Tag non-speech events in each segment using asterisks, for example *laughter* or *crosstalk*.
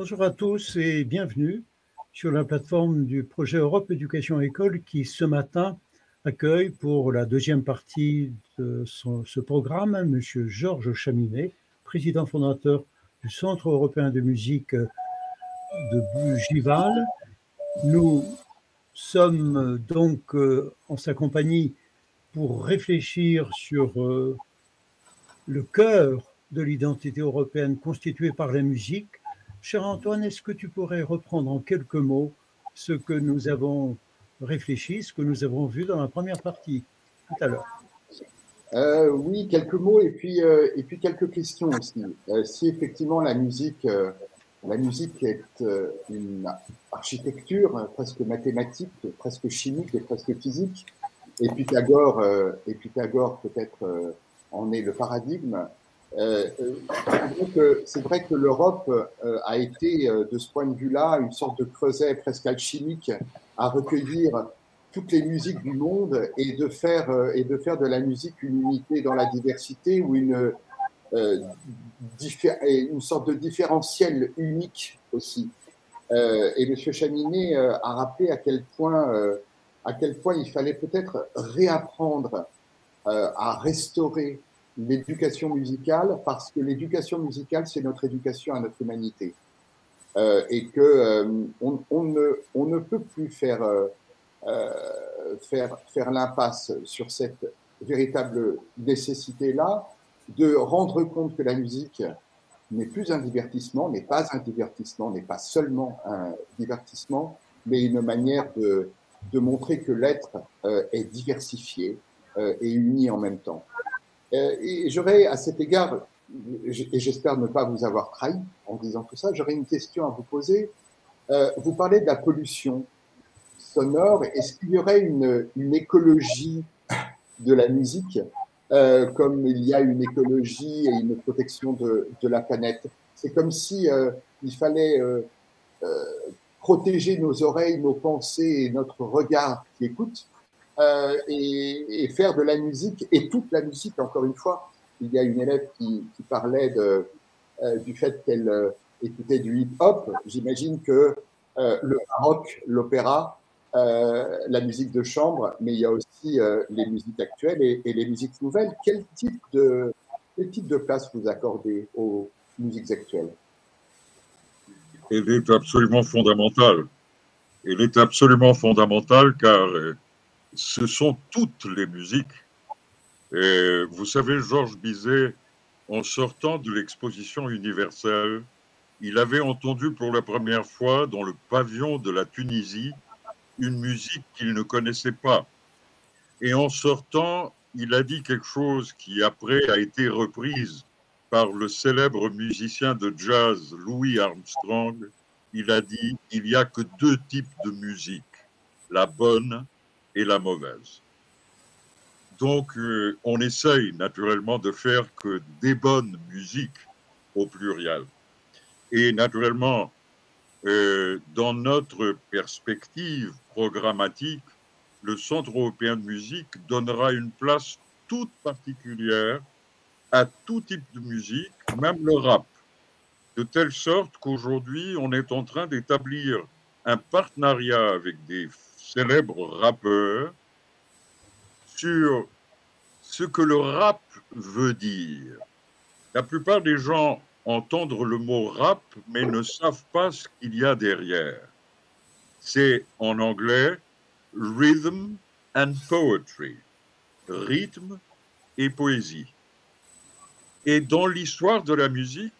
Bonjour à tous et bienvenue sur la plateforme du projet Europe Éducation École qui ce matin accueille pour la deuxième partie de ce programme M. Georges Chaminet, président fondateur du Centre européen de musique de Bougival. Nous sommes donc euh, en sa compagnie pour réfléchir sur euh, le cœur de l'identité européenne constituée par la musique Cher Antoine, est-ce que tu pourrais reprendre en quelques mots ce que nous avons réfléchi, ce que nous avons vu dans la première partie tout à l'heure? Euh, Oui, quelques mots et puis, euh, et puis quelques questions aussi. Euh, si effectivement la musique, la musique est une architecture presque mathématique, presque chimique et presque physique, et Pythagore, et Pythagore peut-être en est le paradigme, c'est vrai que l'Europe euh, a été, euh, de ce point de vue-là, une sorte de creuset presque alchimique à recueillir toutes les musiques du monde et de faire, et de, faire de la musique une unité dans la diversité ou une, une sorte de différentiel unique aussi. et M. Chaminet a rappelé à quel point, à quel point il fallait peut-être réapprendre à restaurer l'éducation musicale parce que l'éducation musicale, c'est notre éducation à notre humanité. Euh, et que euh, on, on, ne, on ne peut plus faire, euh, euh faire, faire l'impasse sur cette véritable nécessité-là de rendre compte que la musique n'est plus un divertissement, n'est pas un divertissement, n'est pas seulement un divertissement, mais une manière de, de montrer que l'être euh, est diversifié et uni en même temps. Euh, et j'aurais à cet égard, et j'espère ne pas vous avoir trahi en disant tout ça, j'aurais une question à vous poser. Euh, vous parlez de la pollution sonore. Est-ce qu'il y aurait une, écologie de la musique euh, comme il y a une écologie et une protection de, la planète? C'est comme si il fallait protéger nos oreilles, nos pensées et notre regard qui écoute euh, et, faire de la musique, et toute la musique, encore une fois. Il y a une élève qui, parlait euh, du fait qu'elle euh, écoutait du hip-hop. J'imagine que le baroque, l'opéra, la musique de chambre, mais il y a aussi les musiques actuelles et, et, les musiques nouvelles. Quel type, de, quel type de place vous accordez aux musiques actuelles? Elle est absolument fondamentale. Elle est absolument fondamentale car ce sont toutes les musiques. Et vous savez, Georges Bizet, en sortant de l'exposition universelle, il avait entendu pour la première fois dans le pavillon de la Tunisie une musique qu'il ne connaissait pas. Et en sortant, il a dit quelque chose qui après a été reprise par le célèbre musicien de jazz Louis Armstrong. Il a dit, il n'y a que deux types de musique, la bonne et la mauvaise. Donc, euh, on essaye naturellement de faire que des bonnes musiques au pluriel. Et naturellement, euh, dans notre perspective programmatique, le Centre européen de musique donnera une place toute particulière à tout type de musique, même le rap, de telle sorte qu'aujourd'hui, on est en train d'établir un partenariat avec des célèbre rappeur sur ce que le rap veut dire. La plupart des gens entendent le mot rap, mais ne savent pas ce qu'il y a derrière. C'est en anglais rhythm and poetry, rythme et poésie. Et dans l'histoire de la musique,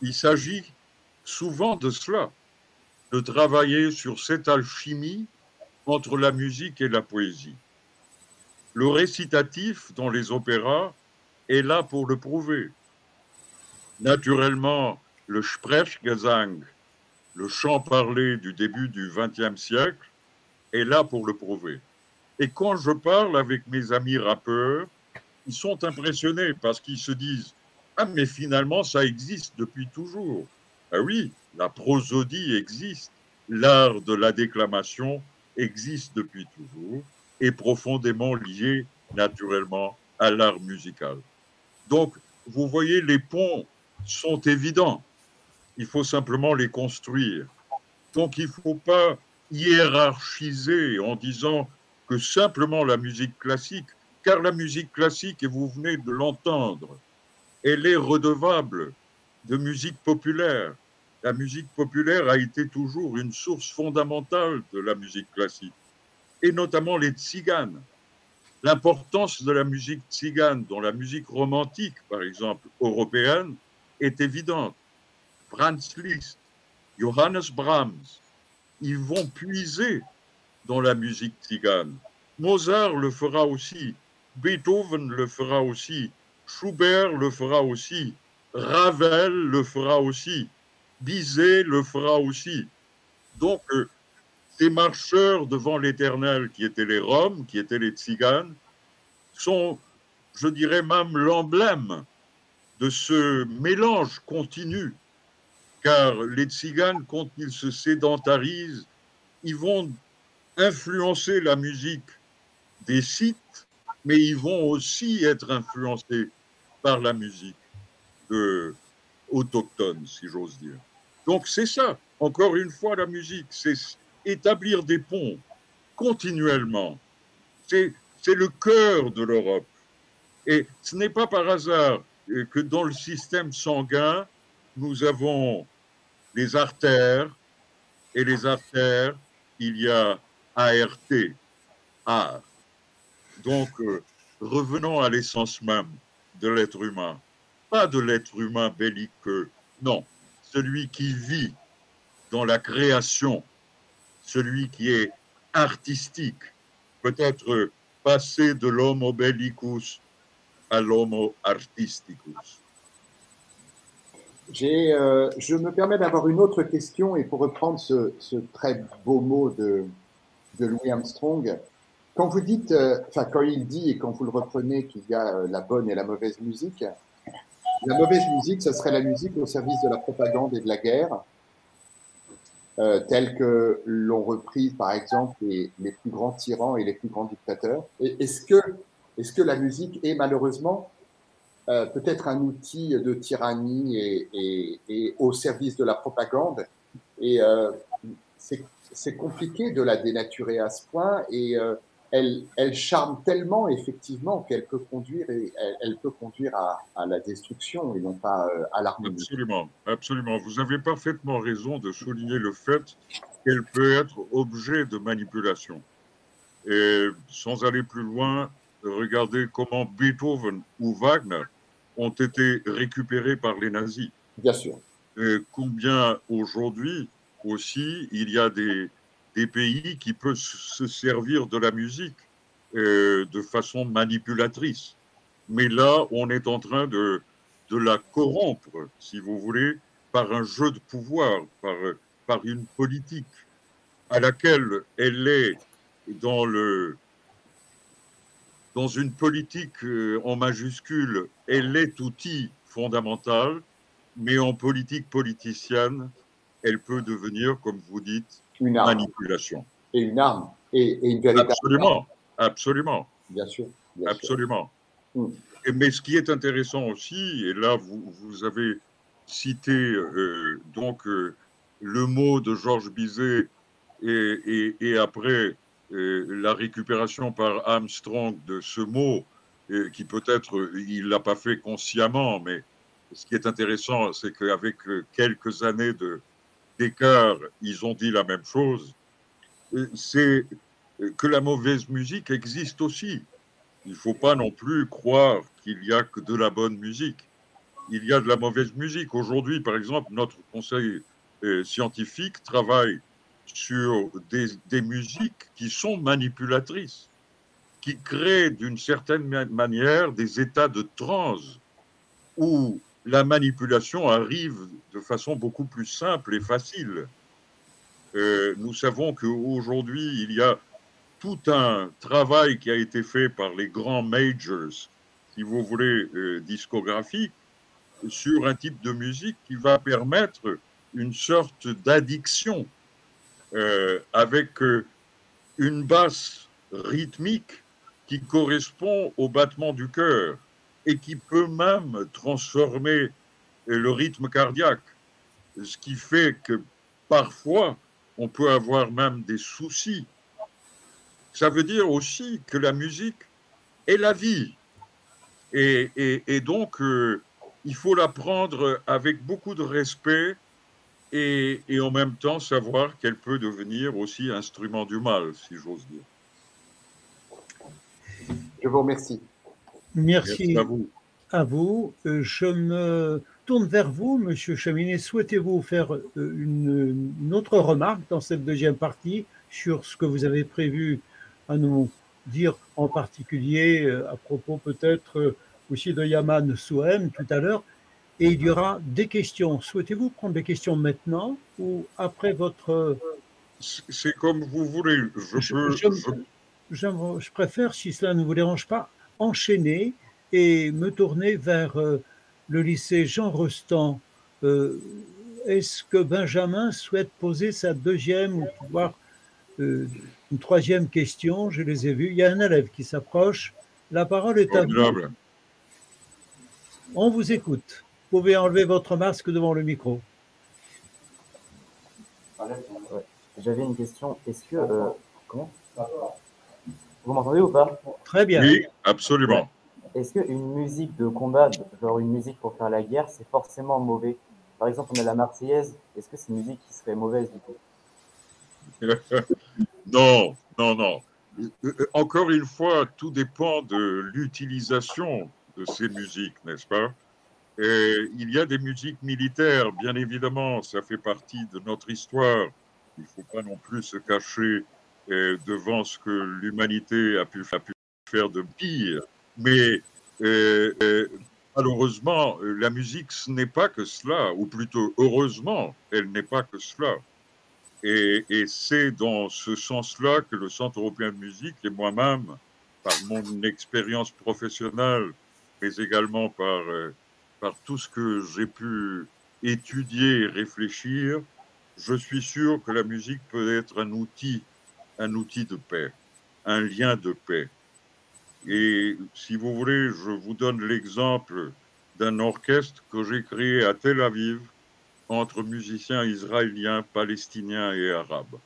il s'agit souvent de cela, de travailler sur cette alchimie entre la musique et la poésie. Le récitatif dans les opéras est là pour le prouver. Naturellement, le Sprechgesang, le chant parlé du début du XXe siècle, est là pour le prouver. Et quand je parle avec mes amis rappeurs, ils sont impressionnés parce qu'ils se disent Ah, mais finalement, ça existe depuis toujours. Ah oui, la prosodie existe, l'art de la déclamation existe depuis toujours et profondément lié naturellement à l'art musical. Donc, vous voyez, les ponts sont évidents. il faut simplement les construire. Donc il ne faut pas hiérarchiser en disant que simplement la musique classique, car la musique classique, et vous venez de l'entendre, elle est redevable de musique populaire. La musique populaire a été toujours une source fondamentale de la musique classique, et notamment les tziganes. L'importance de la musique tzigane dans la musique romantique, par exemple, européenne, est évidente. Franz Liszt, Johannes Brahms, ils vont puiser dans la musique tzigane. Mozart le fera aussi, Beethoven le fera aussi, Schubert le fera aussi, Ravel le fera aussi, Bizet le fera aussi. Donc, euh, ces marcheurs devant l'éternel, qui étaient les Roms, qui étaient les Tziganes, sont, je dirais même, l'emblème de ce mélange continu. Car les Tziganes, quand ils se sédentarisent, ils vont influencer la musique des sites, mais ils vont aussi être influencés par la musique autochtone, si j'ose dire. Donc c'est ça, encore une fois, la musique, c'est établir des ponts continuellement. C'est le cœur de l'Europe. Et ce n'est pas par hasard que dans le système sanguin, nous avons les artères, et les artères, il y a ART, art. Donc, euh, revenons à l'essence même de l'être humain. Pas de l'être humain belliqueux, non, celui qui vit dans la création, celui qui est artistique, peut-être passer de l'homo bellicus à l'homo artisticus. Euh, je me permets d'avoir une autre question et pour reprendre ce, très beau mot de, de Louis Armstrong, quand vous dites, euh, enfin quand il dit et quand vous le reprenez qu'il y a euh, la bonne et la mauvaise musique, la mauvaise musique, ce serait la musique au service de la propagande et de la guerre, euh, telle que l'ont reprise par exemple les, les, plus grands tyrans et les plus grands dictateurs. Est-ce que, est que la musique est malheureusement euh, peut-être un outil de tyrannie et, et, et, au service de la propagande? Et euh, c'est compliqué de la dénaturer à ce point et euh, elle, elle, charme tellement effectivement qu'elle peut conduire et elle, peut conduire à, à, la destruction et non pas euh, à l'harmonie. Absolument, absolument. Vous avez parfaitement raison de souligner le fait qu'elle peut être objet de manipulation. Et sans aller plus loin, regardez comment Beethoven ou Wagner ont été récupérés par les nazis. Bien sûr. Et combien aujourd'hui aussi il y a des, des pays qui peuvent se servir de la musique euh, de façon manipulatrice. Mais là, on est en train de, de la corrompre, si vous voulez, par un jeu de pouvoir, par, par une politique à laquelle elle est dans, le, dans une politique euh, en majuscule, elle est outil fondamental, mais en politique politicienne, elle peut devenir, comme vous dites, une manipulation. Et une arme. Et, une véritable Absolument, absolument. Bien sûr. absolument. Hmm. Et, mais ce qui est intéressant aussi, et là vous, vous avez cité euh, donc euh, le mot de Georges Bizet et, et, et après euh, la récupération par Armstrong de ce mot, qui peut-être il l'a pas fait consciemment, mais ce qui est intéressant, c'est qu'avec quelques années de, d'écart, ils ont dit la même chose, c'est que la mauvaise musique existe aussi. Il ne faut pas non plus croire qu'il n'y a que de la bonne musique. Il y a de la mauvaise musique. Aujourd'hui, par exemple, notre conseil euh, scientifique travaille sur des, musiques qui sont manipulatrices, qui créent d'une certaine manière des états de transe où la manipulation arrive de façon beaucoup plus simple et facile. Euh, nous savons qu'aujourd'hui, il y a tout un travail qui a été fait par les grands majors, si vous voulez, euh, discographiques, sur un type de musique qui va permettre une sorte d'addiction euh, avec une basse rythmique qui correspond au battement du cœur et qui peut même transformer le rythme cardiaque. ce qui fait que parfois, on peut avoir même des soucis. Ça veut dire aussi que la musique est la vie. Et, donc, euh, il faut la prendre avec beaucoup de respect et en même temps savoir qu'elle peut devenir aussi instrument du mal, si j'ose dire. Je vous remercie. Merci, à vous. À vous. Euh, je me tourne vers vous, Monsieur Chaminet. Souhaitez-vous faire euh, une, une, autre remarque dans cette deuxième partie sur ce que vous avez prévu à nous dire en particulier euh, à propos peut-être aussi de Yaman Souhem tout à l'heure? Et il y aura des questions. Souhaitez-vous prendre des questions maintenant ou après votre... C'est comme vous voulez. Je, peux, je, préfère, si cela ne vous dérange pas, enchaîner et me tourner vers euh, le lycée Jean Rostand. Euh, est-ce que Benjamin souhaite poser sa deuxième ou voire euh, une troisième question? Je les ai vus. Il y a un élève qui s'approche. La parole est à vous. On vous écoute. Vous pouvez enlever votre masque devant le micro. J'avais une question. Est-ce que. comment? Vous m'entendez ou pas? Très bien. Oui, absolument. Est-ce qu'une musique de combat, genre une musique pour faire la guerre, c'est forcément mauvais? Par exemple, on a la Marseillaise. Est-ce que c'est une musique qui serait mauvaise du coup? *laughs* Non, non, non. Encore une fois, tout dépend de l'utilisation de ces musiques, n'est-ce pas? Et Il y a des musiques militaires, bien évidemment, ça fait partie de notre histoire. Il ne faut pas non plus se cacher devant ce que l'humanité a pu, faire de pire. Mais malheureusement, la musique, ce n'est pas que cela, ou plutôt heureusement, elle n'est pas que cela. Et, c'est dans ce sens-là que le Centre européen de musique et moi-même, par mon expérience professionnelle, mais également par, par tout ce que j'ai pu étudier et réfléchir, je suis sûr que la musique peut être un outil un outil de paix, un lien de paix. Et si vous voulez, je vous donne l'exemple d'un orchestre que j'ai créé à Tel Aviv entre musiciens israéliens, palestiniens et arabes.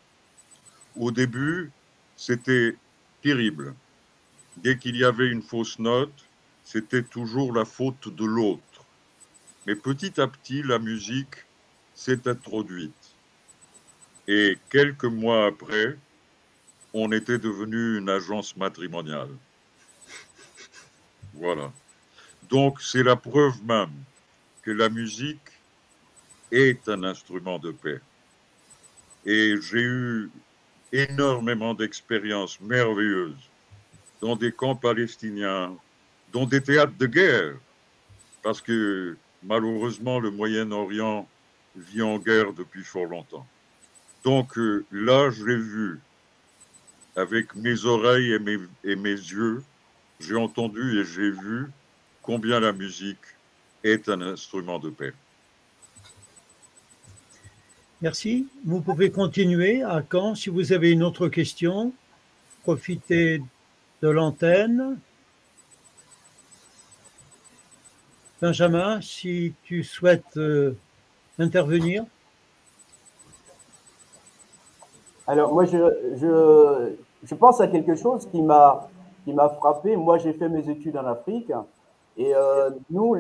Au début, c'était terrible. Dès qu'il y avait une fausse note, c'était toujours la faute de l'autre. Mais petit à petit, la musique s'est introduite. Et quelques mois après, on était devenu une agence matrimoniale. Voilà. Donc c'est la preuve même que la musique est un instrument de paix. Et j'ai eu énormément d'expériences merveilleuses dans des camps palestiniens, dans des théâtres de guerre, parce que malheureusement le Moyen-Orient vit en guerre depuis fort longtemps. Donc euh, là, j'ai vu avec mes oreilles et mes, et mes yeux, j'ai entendu et j'ai vu combien la musique est un instrument de paix. Merci. Vous pouvez continuer à quand si vous avez une autre question. Profitez de l'antenne. Benjamin, si tu souhaites euh, intervenir. Alors moi, je, je, je pense à quelque chose qui m'a qui m'a frappé. Moi, j'ai fait mes études en Afrique et euh, nous,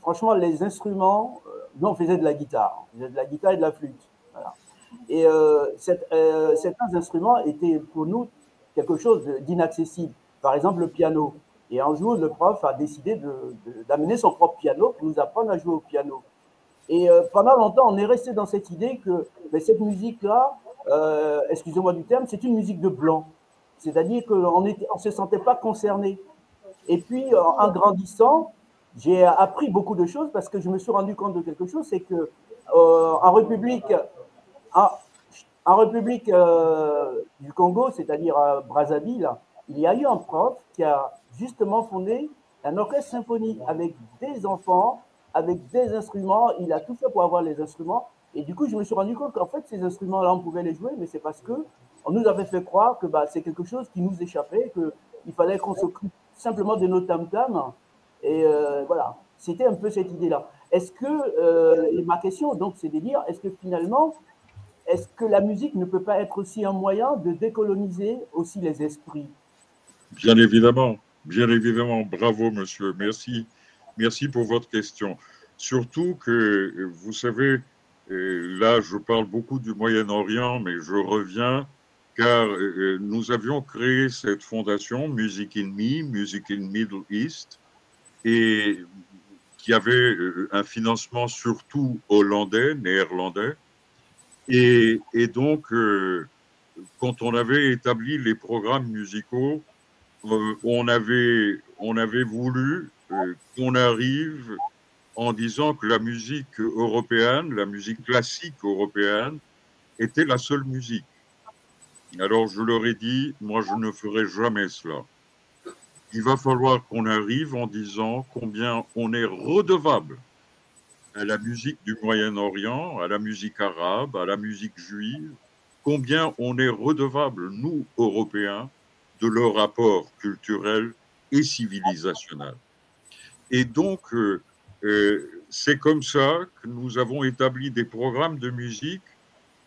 franchement, les instruments, euh, nous on faisait de la guitare, on faisait de la guitare et de la flûte. Et euh, euh certains instruments étaient pour nous quelque chose d'inaccessible. Par exemple, le piano. Et un jour, le prof a décidé d'amener son propre piano pour nous apprendre à jouer au piano. Et euh, pendant longtemps, on est resté dans cette idée que mais cette musique-là, euh, excusez-moi du terme, c'est une musique de blanc. C'est-à-dire qu'on ne on se sentait pas concerné. Et puis, en grandissant, j'ai appris beaucoup de choses parce que je me suis rendu compte de quelque chose, c'est que euh, en République, en, République euh, du Congo, c'est-à-dire à Brazzaville, il y a eu un prof qui a justement fondé un orchestre symphonique avec des enfants, avec des instruments. Il a tout fait pour avoir les instruments. Et du coup, je me suis rendu compte qu'en fait, ces instruments-là, on pouvait les jouer, mais c'est parce que on nous avait fait croire que bah, c'est quelque chose qui nous échappait, qu'il fallait qu'on s'occupe simplement de nos tam-tams. Et euh, voilà, c'était un peu cette idée-là. est-ce que, euh, ma question, donc, c'est de dire, est-ce que finalement, est-ce que la musique ne peut pas être aussi un moyen de décoloniser aussi les esprits? Bien évidemment, bien évidemment. Bravo, monsieur. Merci. Merci pour votre question. Surtout que, vous savez, là, je parle beaucoup du Moyen-Orient, mais je reviens car euh, nous avions créé cette fondation Music in Me, Music in Middle East, et qui avait euh, un financement surtout hollandais, néerlandais. Et, donc, euh, quand on avait établi les programmes musicaux, on, avait, on avait voulu qu'on arrive en disant que la musique européenne, la musique classique européenne, était la seule musique. Alors je leur ai dit, moi je ne ferai jamais cela. Il va falloir qu'on arrive en disant combien on est redevable à la musique du Moyen-Orient, à la musique arabe, à la musique juive, combien on est redevable, nous, Européens, de leur rapport culturel et civilisationnel. Et donc, euh, euh, c'est comme ça que nous avons établi des programmes de musique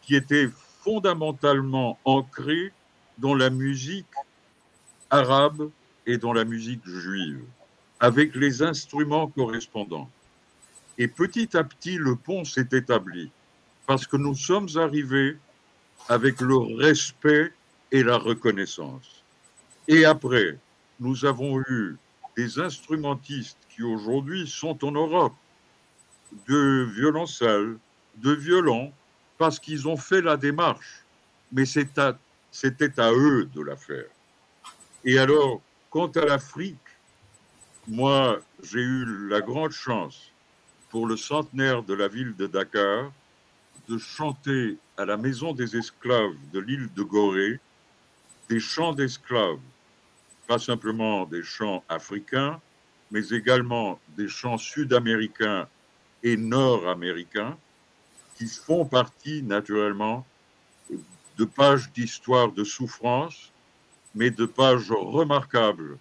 qui étaient fondamentalement ancré dans la musique arabe et dans la musique juive, avec les instruments correspondants. Et petit à petit, le pont s'est établi, parce que nous sommes arrivés avec le respect et la reconnaissance. Et après, nous avons eu des instrumentistes qui aujourd'hui sont en Europe, de violoncelle, de violon, parce qu'ils ont fait la démarche, mais c'était à, eux de la faire. Et alors, quant à l'Afrique, moi, j'ai eu la grande chance, pour le centenaire de la ville de Dakar, de chanter à la maison des esclaves de l'île de Gorée des chants d'esclaves, pas simplement des chants africains, mais également des chants sud-américains et nord-américains, qui font partie naturellement de pages d'histoire de souffrance, mais de pages remarquables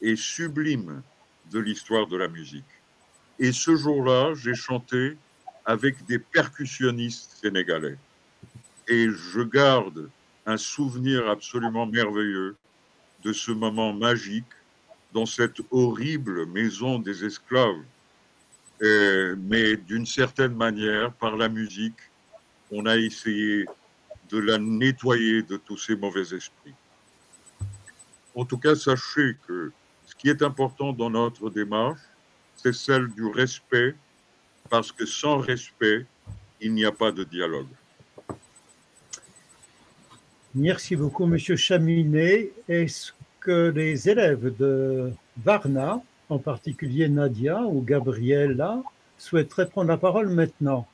et sublimes de l'histoire de la musique. Et ce jour-là, j'ai chanté avec des percussionnistes sénégalais. Et je garde un souvenir absolument merveilleux de ce moment magique dans cette horrible maison des esclaves mais d'une certaine manière, par la musique, on a essayé de la nettoyer de tous ces mauvais esprits. En tout cas, sachez que ce qui est important dans notre démarche, c'est celle du respect, parce que sans respect, il n'y a pas de dialogue. Merci beaucoup, Monsieur Chaminet. Est-ce que les élèves de Varna en particulier Nadia ou Gabriella, souhaiteraient prendre la parole maintenant?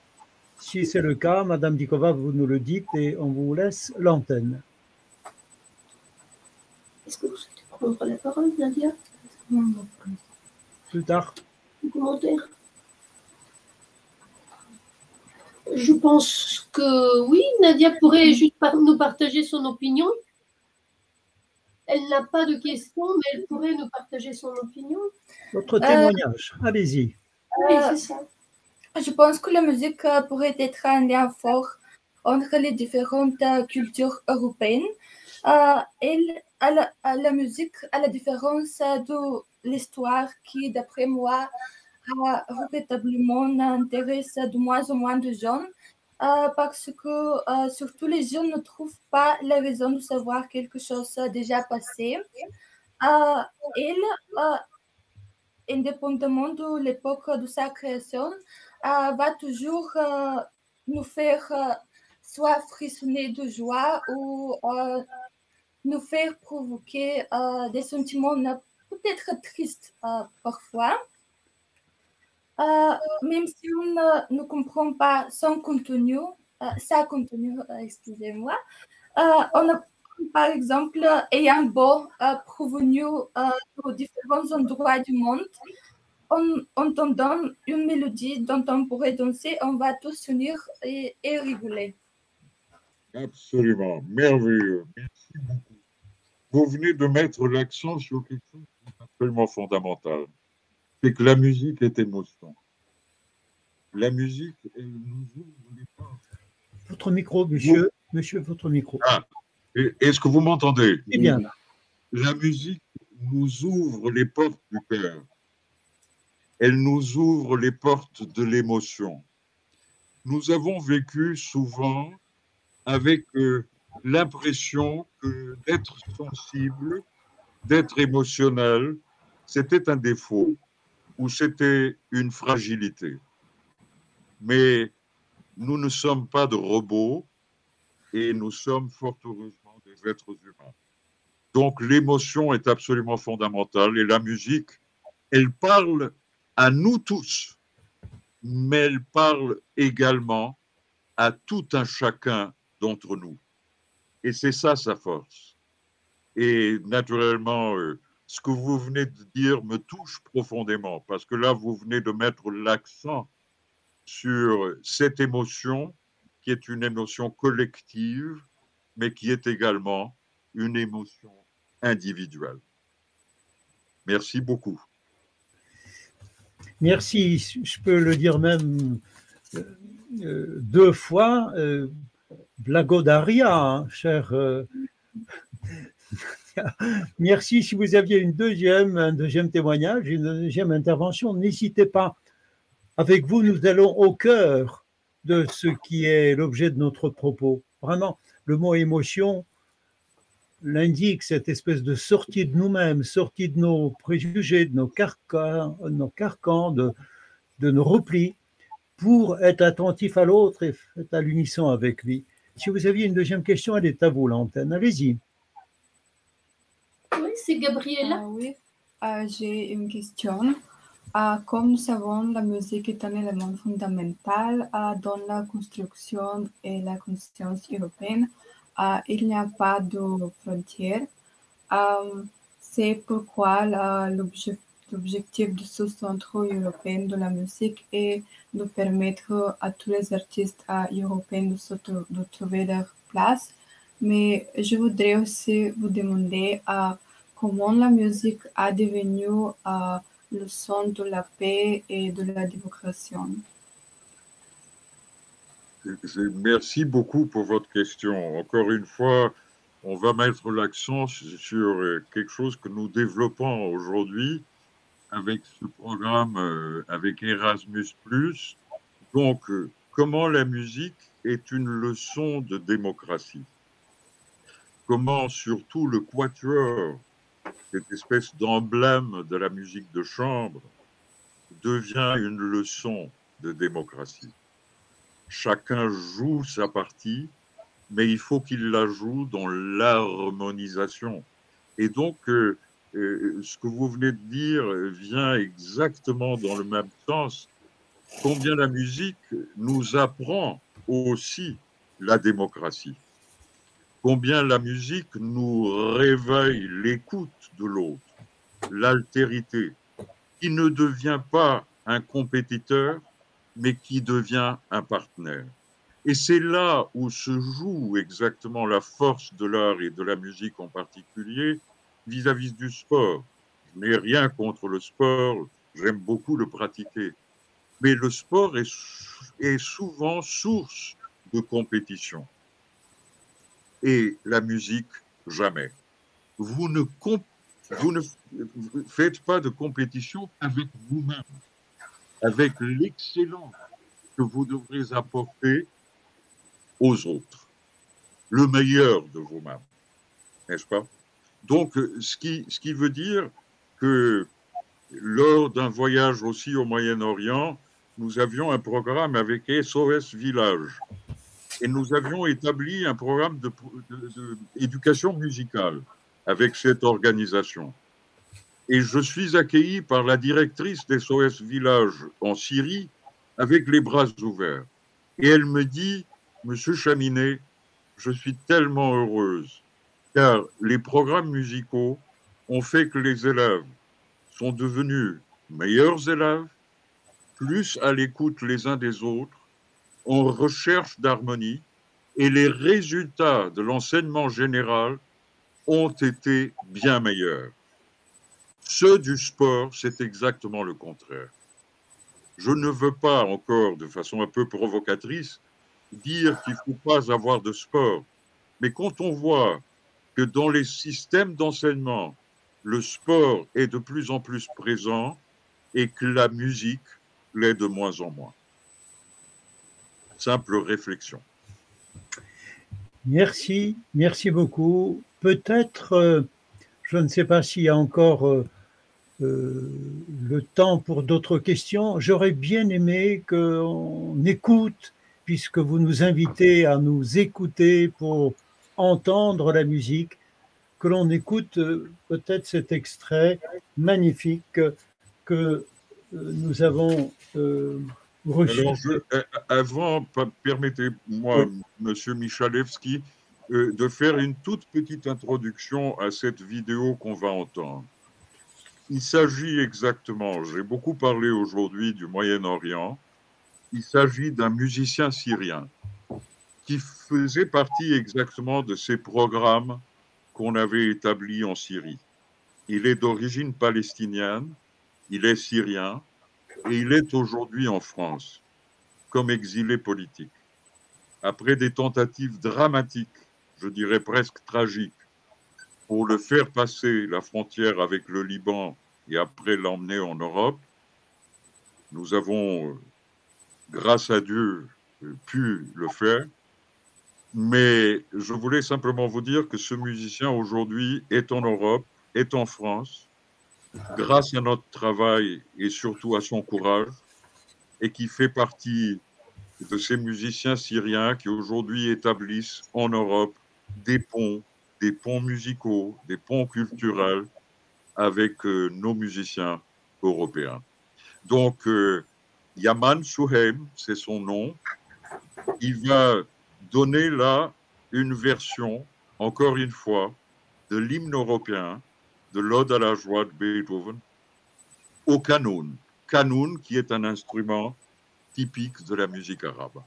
Si c'est le cas, Madame Dikova, vous nous le dites et on vous laisse l'antenne. Est-ce que vous souhaitez prendre la parole, Nadia? Plus tard. Un commentaire? Je pense que oui, Nadia pourrait juste nous partager son opinion. Elle n'a pas de questions, mais elle pourrait nous partager son opinion. Votre témoignage, allez-y. Oui, c'est ça. Je pense que la musique euh, pourrait être un lien fort entre les différentes euh, cultures européennes. Euh, et à la, musique, à la différence de l'histoire qui, d'après moi, a véritablement intéresse de moins en moins de gens, euh, parce que euh, surtout les jeunes ne trouvent pas la raison de savoir quelque chose déjà passé. Euh, indépendamment de l'époque de sa création, va toujours nous faire soit frissonner de joie ou nous faire provoquer des sentiments peut-être tristes parfois. Euh, même si on ne, comprend pas son contenu, euh, sa contenu, euh, excusez-moi, on a par exemple ayant beau provenu aux différents endroits du monde, en entendant une mélodie dont on pourrait danser, on va tous s'unir et, et rigoler. Absolument, merveilleux. Merci beaucoup. Vous venez de mettre l'accent sur quelque chose absolument fondamental c'est que la musique est émotion. la musique elle nous ouvre les portes. Votre micro, monsieur. Monsieur, votre micro. Ah, est-ce que vous m'entendez? Eh bien, La musique nous ouvre les portes du cœur. Elle nous ouvre les portes de l'émotion. Nous avons vécu souvent avec euh, l'impression que d'être sensible, d'être émotionnel, c'était un défaut ou c'était une fragilité. Mais nous ne sommes pas de robots et nous sommes fort heureusement des êtres humains. Donc l'émotion est absolument fondamentale et la musique, elle parle à nous tous, mais elle parle également à tout un chacun d'entre nous. Et c'est ça sa force. Et naturellement, euh, ce que vous venez de dire me touche profondément parce que là, vous venez de mettre l'accent sur cette émotion qui est une émotion collective, mais qui est également une émotion individuelle. Merci beaucoup. merci. Je peux le dire même euh, euh, deux fois. Euh, Blagodaria, hein, cher. euh, *laughs* Merci. Si vous aviez une deuxième, un deuxième témoignage, une deuxième intervention, n'hésitez pas. Avec vous, nous allons au cœur de ce qui est l'objet de notre propos. Vraiment, le mot émotion l'indique, cette espèce de sortie de nous-mêmes, sortie de nos préjugés, de nos carcans, de nos replis, pour être attentif à l'autre et être à l'unisson avec lui. Si vous aviez une deuxième question, elle est à vous, l'antenne. Allez-y. C'est Gabriella. Ah oui, Euh, j'ai une question. Euh, comme nous savons, la musique est un élément fondamental dans la construction et la conscience européenne. Il n'y a pas de frontières. C'est pourquoi l'objectif de ce centre européen de la musique est de permettre à tous les artistes européens de, de trouver leur place. Mais je voudrais aussi vous demander euh, comment la musique a devenu euh, le son de la paix et de la démocratie. Merci beaucoup pour votre question. Encore une fois, on va mettre l'accent sur euh, quelque chose que nous développons aujourd'hui avec ce programme, euh, avec Erasmus. Donc, comment la musique est une leçon de démocratie? Comment surtout le quatuor, cette espèce d'emblème de la musique de chambre, devient une leçon de démocratie chacun joue sa partie, mais il faut qu'il la joue dans l'harmonisation. Et donc, euh, euh, ce que vous venez de dire vient exactement dans le même sens. Combien la musique nous apprend aussi la démocratie. Combien la musique nous réveille l'écoute de l'autre, l'altérité, qui ne devient pas un compétiteur, mais qui devient un partenaire. Et c'est là où se joue exactement la force de l'art et de la musique en particulier vis-à-vis du sport. Je n'ai rien contre le sport, j'aime beaucoup le pratiquer. Mais le sport est, souvent source de compétition. Et la musique, jamais. Vous ne, faites pas de compétition avec vous-même avec l'excellence que vous devrez apporter aux autres, le meilleur de vous-même, n'est-ce pas? Donc, ce qui, ce qui veut dire que lors d'un voyage aussi au Moyen-Orient, nous avions un programme avec SOS Village et nous avions établi un programme d'éducation musicale avec cette organisation. Et je suis accueilli par la directrice des SOS Village en Syrie avec les bras ouverts. Et elle me dit, Monsieur Chaminet, je suis tellement heureuse, car les programmes musicaux ont fait que les élèves sont devenus meilleurs élèves, plus à l'écoute les uns des autres, en recherche d'harmonie, et les résultats de l'enseignement général ont été bien meilleurs. Ceux du sport, c'est exactement le contraire. Je ne veux pas encore, de façon un peu provocatrice, dire qu'il ne faut pas avoir de sport. Mais quand on voit que dans les systèmes d'enseignement, le sport est de plus en plus présent et que la musique l'est de moins en moins. Simple réflexion. Merci, merci beaucoup. Peut-être, euh, je ne sais pas s'il y a encore euh, euh, le temps pour d'autres questions. J'aurais bien aimé qu'on écoute, puisque vous nous invitez à nous écouter pour entendre la musique, que l'on écoute peut-être cet extrait magnifique que nous avons alors, euh, avant, permettez-moi, Monsieur Michalewski, euh, de faire une toute petite introduction à cette vidéo qu'on va entendre. Il s'agit exactement, j'ai beaucoup parlé aujourd'hui du Moyen-Orient, il s'agit d'un musicien syrien qui faisait partie exactement de ces programmes qu'on avait établis en Syrie. Il est d'origine palestinienne, il est syrien, et il est aujourd'hui en France comme exilé politique. Après des tentatives dramatiques, je dirais presque tragiques, pour le faire passer la frontière avec le Liban et après l'emmener en Europe, nous avons, grâce à Dieu, pu le faire. Mais je voulais simplement vous dire que ce musicien aujourd'hui est en Europe, est en France, grâce à notre travail et surtout à son courage, et qui fait partie de ces musiciens syriens qui aujourd'hui établissent en Europe des ponts, des ponts musicaux, des ponts culturels avec euh, nos musiciens européens. Donc, euh, Yaman Souhem, c'est son nom, il va donner là une version, encore une fois, de l'hymne européen de l'Ode à la joie de Beethoven au canon. Canon qui est un instrument typique de la musique arabe.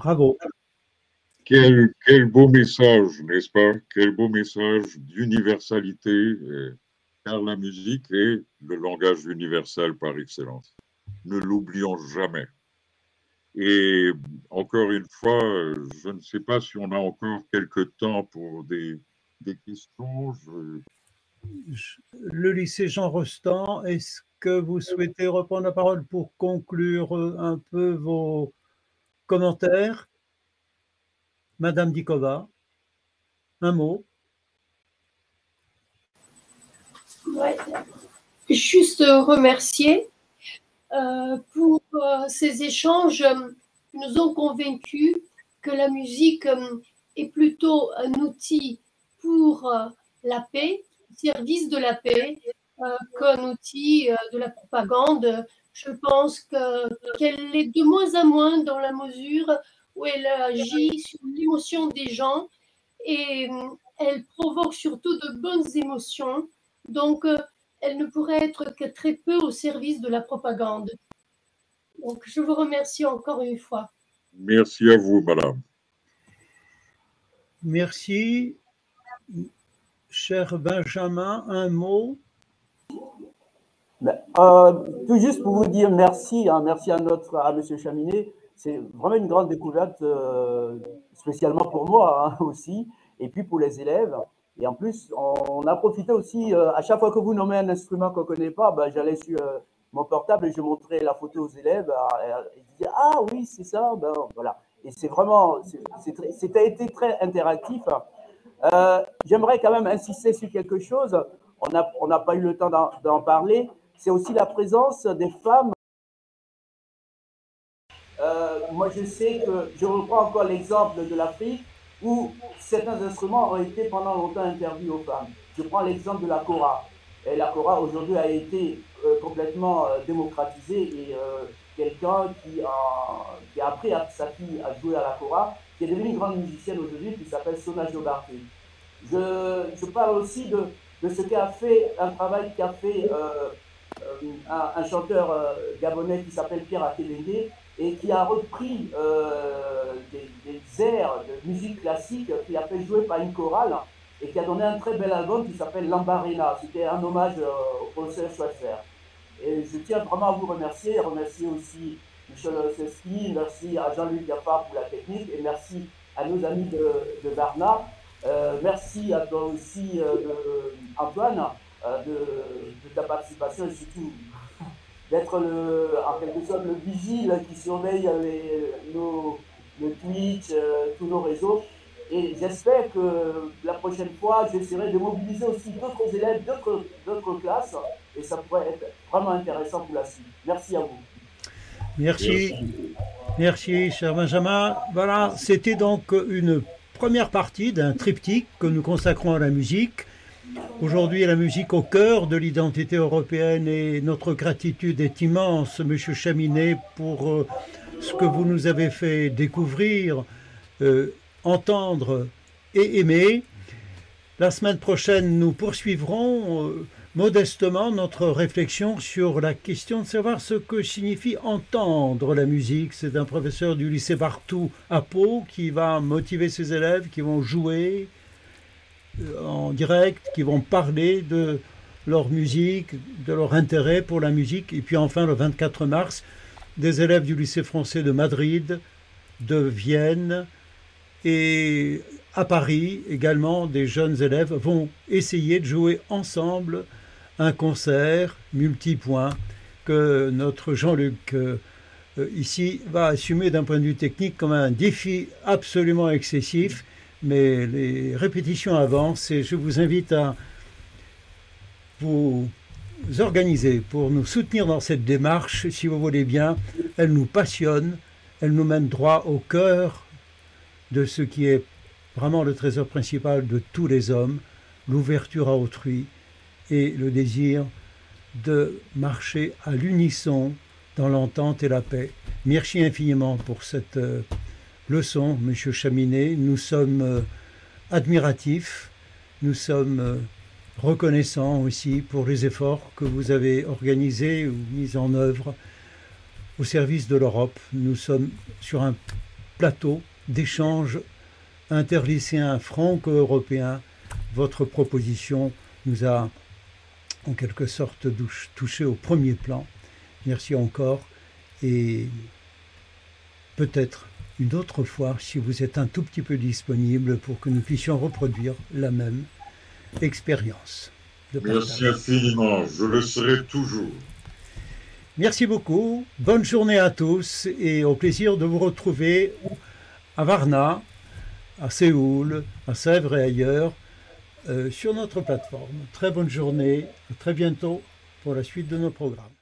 Bravo. Quel, beau message, n'est-ce pas? Quel beau message d'universalité, euh, car la musique est le langage universel par excellence. Ne l'oublions jamais. Et encore une fois, je ne sais pas si on a encore quelques temps pour des, questions. Le lycée Jean Rostand, est-ce que vous souhaitez reprendre la parole pour conclure un peu vos, Commentaire Madame Dikova, un mot. Juste remercier euh, pour euh, ces échanges. Qui nous ont convaincus que la musique euh, est plutôt un outil pour la paix, service de la paix, qu'un outil de la propagande je pense qu'elle est de moins en moins dans la mesure où elle agit sur l'émotion des gens et elle provoque surtout de bonnes émotions. Donc, elle ne pourrait être que très peu au service de la propagande. Donc, je vous remercie encore une fois. Merci à vous, madame. Merci. Cher Benjamin, un mot euh, Tout juste pour vous dire merci, hein, merci à notre à Monsieur Chaminet. C'est vraiment une grande découverte, euh, spécialement pour moi hein, *laughs* aussi, et puis pour les élèves. Et en plus, on, a profité aussi, euh, à chaque fois que vous nommez un instrument qu'on ne connaît pas, ben, j'allais sur mon portable et je montrais la photo aux élèves. ils disaient Ah oui, c'est ça. Ben, voilà. Et c'est vraiment, c'était été très interactif. Euh, j'aimerais quand même insister sur quelque chose. On n'a on pas eu le temps d'en parler. C'est aussi la présence des femmes. Euh, moi, je sais que je reprends encore l'exemple de l'Afrique où certains instruments ont été pendant longtemps interdits aux femmes. Je prends l'exemple de la kora. Et la kora aujourd'hui a été euh, complètement démocratisée et quelqu'un qui a, appris à à jouer à la kora, qui est devenue une grande musicienne aujourd'hui, qui s'appelle Sona Jobarté. Je, parle aussi de, ce qu'a fait, un travail qu'a fait euh, euh, un, chanteur euh, gabonais qui s'appelle Pierre Akelenge et qui a repris des, des, airs de musique classique, qui a fait jouer par une chorale et qui a donné un très bel album qui s'appelle Lambarena. C'était un hommage au professeur Schweitzer. Et je tiens vraiment à vous remercier, remercier aussi Michel Olszewski, merci à Jean-Luc Gaffard pour la technique et merci à nos amis de, de. Euh, merci à toi aussi, euh, Antoine, euh, de, ta participation et surtout *laughs* d'être en quelque sorte le vigile qui surveille les, nos, le Twitch, tous nos réseaux. Et j'espère que la prochaine fois, j'essaierai de mobiliser aussi d'autres élèves, d'autres classes, et ça pourrait être vraiment intéressant pour la suite. Merci à vous. Merci. Merci, cher Benjamin. Voilà, c'était donc une première partie d'un triptyque que nous consacrons à la musique. Aujourd'hui, la musique au cœur de l'identité européenne et notre gratitude est immense, Monsieur Chaminet, pour euh, ce que vous nous avez fait découvrir. Euh, entendre et aimer. La semaine prochaine, nous poursuivrons euh, modestement notre réflexion sur la question de savoir ce que signifie entendre la musique. C'est un professeur du lycée Bartou à Pau qui va motiver ses élèves qui vont jouer en direct, qui vont parler de leur musique, de leur intérêt pour la musique. Et puis enfin, le 24 mars, des élèves du lycée français de Madrid, de Vienne, et à Paris également, des jeunes élèves vont essayer de jouer ensemble un concert multipoint que notre Jean-Luc euh, ici va assumer d'un point de vue technique comme un défi absolument excessif. Mais les répétitions avancent et je vous invite à vous organiser pour nous soutenir dans cette démarche, si vous voulez bien. Elle nous passionne, elle nous mène droit au cœur de ce qui est vraiment le trésor principal de tous les hommes, l'ouverture à autrui et le désir de marcher à l'unisson dans l'entente et la paix. Merci infiniment pour cette euh, leçon, Monsieur Chaminet. Nous sommes euh, admiratifs, nous sommes euh, reconnaissants aussi pour les efforts que vous avez organisés ou mis en œuvre au service de l'Europe. Nous sommes sur un plateau d'échanges interlycéens franco-européens. Votre proposition nous a en quelque sorte touché au premier plan. Merci encore et peut-être une autre fois si vous êtes un tout petit peu disponible pour que nous puissions reproduire la même expérience. Merci infiniment, je le serai toujours. Merci beaucoup, bonne journée à tous et au plaisir de vous retrouver à Varna, à Séoul, à Sèvres et ailleurs euh, sur notre plateforme. Très bonne journée, à très bientôt pour la suite de nos programmes.